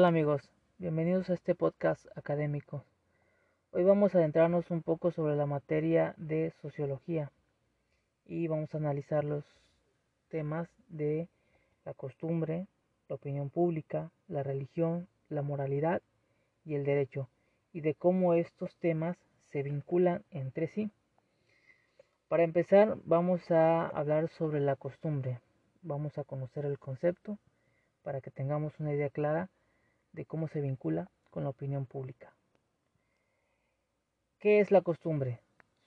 tal amigos? Bienvenidos a este podcast académico. Hoy vamos a adentrarnos un poco sobre la materia de sociología y vamos a analizar los temas de la costumbre, la opinión pública, la religión, la moralidad y el derecho y de cómo estos temas se vinculan entre sí. Para empezar vamos a hablar sobre la costumbre. Vamos a conocer el concepto para que tengamos una idea clara de cómo se vincula con la opinión pública. ¿Qué es la costumbre?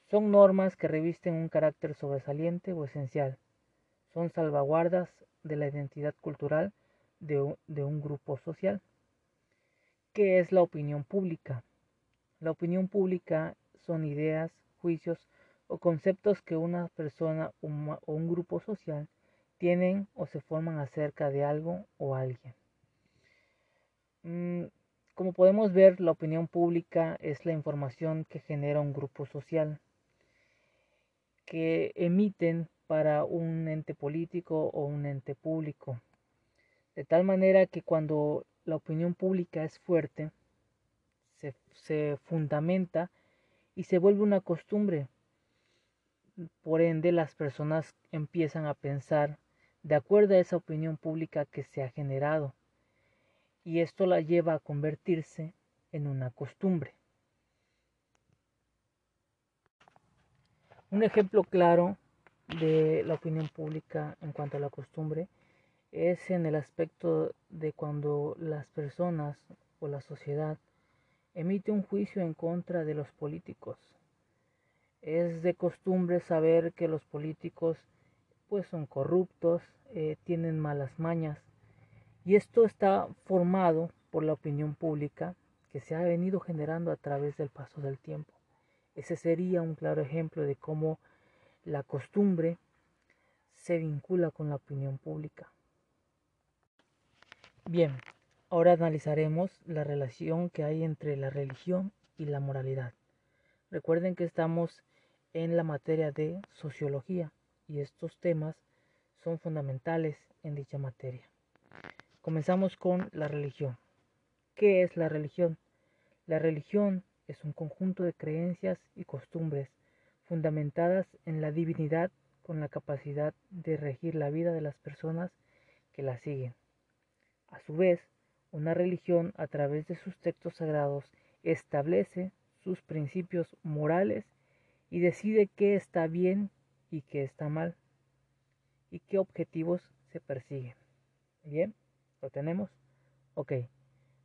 Son normas que revisten un carácter sobresaliente o esencial. Son salvaguardas de la identidad cultural de un, grupo social. ¿Qué es la opinión pública? La opinión pública son ideas, juicios o conceptos que una persona o un grupo social tienen o se forman acerca de algo o alguien. Mm, como podemos ver, la opinión pública es la información que genera un grupo social, que emiten para un ente político o un ente público. De tal manera que cuando la opinión pública es fuerte, se, se fundamenta y se vuelve una costumbre. Por ende, las personas empiezan a pensar de acuerdo a esa opinión pública que se ha generado y esto la lleva a convertirse en una costumbre. Un ejemplo claro de la opinión pública en cuanto a la costumbre es en el aspecto de cuando las personas o la sociedad emite un juicio en contra de los políticos. Es de costumbre saber que los políticos pues son corruptos, eh, tienen malas mañas, y esto está formado por la opinión pública que se ha venido generando a través del paso del tiempo. Ese sería un claro ejemplo de cómo la costumbre se vincula con la opinión pública. Bien, ahora analizaremos la relación que hay entre la religión y la moralidad. Recuerden que estamos en la materia de sociología y estos temas son fundamentales en dicha materia. Comenzamos con la religión. ¿Qué es la religión? La religión es un conjunto de creencias y costumbres fundamentadas en la divinidad con la capacidad de regir la vida de las personas que la siguen. A su vez, una religión a través de sus textos sagrados establece sus principios morales y decide qué está bien y qué está mal y qué objetivos se persiguen. Bien. ¿Lo tenemos? Ok.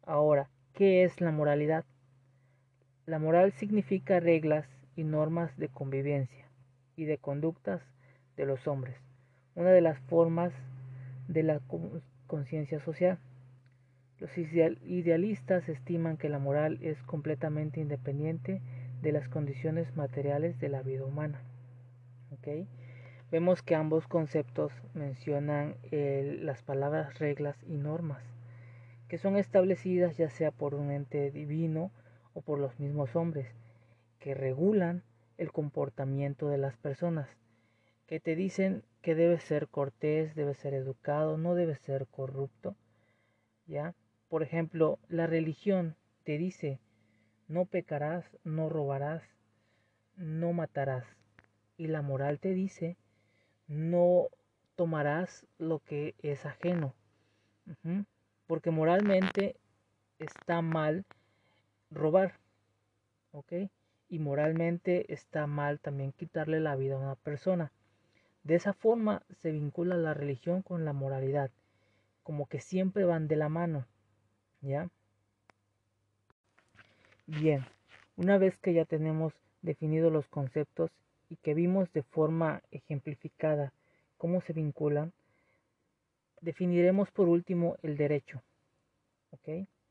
Ahora, ¿qué es la moralidad? La moral significa reglas y normas de convivencia y de conductas de los hombres, una de las formas de la conciencia social. Los idealistas estiman que la moral es completamente independiente de las condiciones materiales de la vida humana. ¿Okay? Vemos que ambos conceptos mencionan las palabras reglas y normas, que son establecidas ya sea por un ente divino o por los mismos hombres, que regulan el comportamiento de las personas, que te dicen que debes ser cortés, debes ser educado, no debes ser corrupto. ¿Ya? Por ejemplo, la religión te dice, no pecarás, no robarás, no matarás. Y la moral te dice, no tomarás lo que es ajeno. Porque moralmente está mal robar. ¿Ok? Y moralmente está mal también quitarle la vida a una persona. De esa forma se vincula la religión con la moralidad. Como que siempre van de la mano. ¿Ya? Bien, una vez que ya tenemos definidos los conceptos y que vimos de forma ejemplificada cómo se vinculan, definiremos por último el derecho.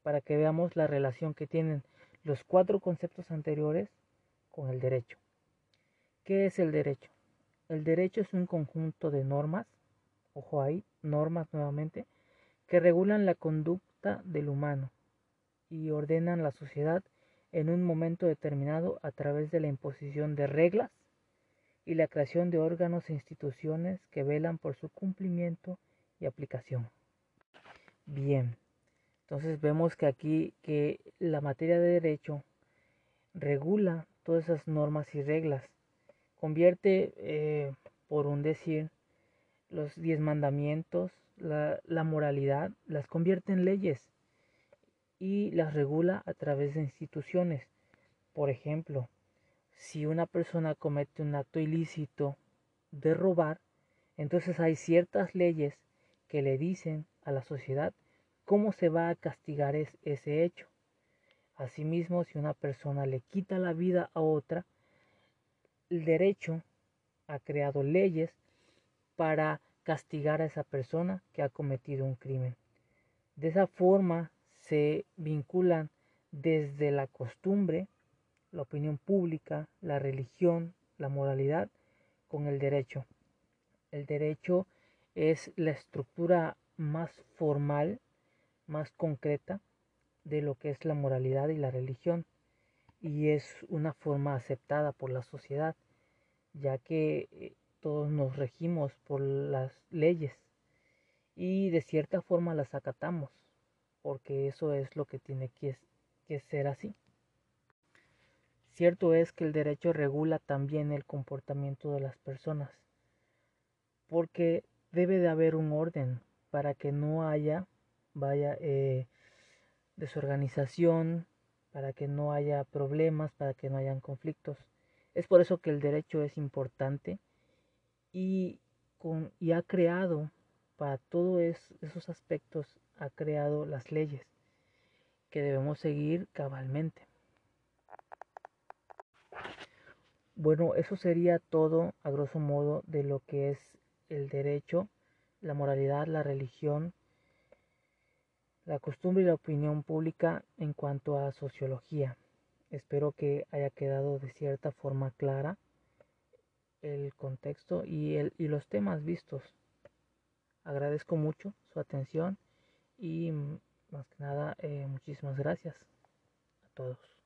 Para que veamos la relación que tienen los cuatro conceptos anteriores con el derecho. ¿Qué es el derecho? El derecho es un conjunto de normas, ojo ahí, normas nuevamente, que regulan la conducta del humano y ordenan la sociedad en un momento determinado a través de la imposición de reglas y la creación de órganos e instituciones que velan por su cumplimiento y aplicación. Bien, Entonces vemos que aquí que la materia de derecho regula todas esas normas y reglas, convierte, eh, por un decir, los diez mandamientos, la, la moralidad, las convierte en leyes y las regula a través de instituciones. Por ejemplo, si una persona comete un acto ilícito de robar, entonces hay ciertas leyes que le dicen a la sociedad cómo se va a castigar ese hecho. Asimismo, si una persona le quita la vida a otra, el derecho ha creado leyes para castigar a esa persona que ha cometido un crimen. De esa forma se vinculan desde la costumbre, la opinión pública, la religión, la moralidad con el derecho. El derecho es la estructura más formal, más concreta de lo que es la moralidad y la religión y es una forma aceptada por la sociedad, ya que eh, todos nos regimos por las leyes y de cierta forma las acatamos, porque eso es lo que tiene que, que ser así. Cierto es que el derecho regula también el comportamiento de las personas, porque debe de haber un orden para que no haya, vaya, eh, desorganización, para que no haya problemas, para que no hayan conflictos. Es por eso que el derecho es importante y, con, y ha creado, para todos esos aspectos, ha creado las leyes que debemos seguir cabalmente. Bueno, eso sería todo a grosso modo de lo que es el derecho, la moralidad, la religión, la costumbre y la opinión pública en cuanto a sociología. Espero que haya quedado de cierta forma clara el contexto y, el, y los temas vistos. Agradezco mucho su atención y más que nada eh, muchísimas gracias a todos.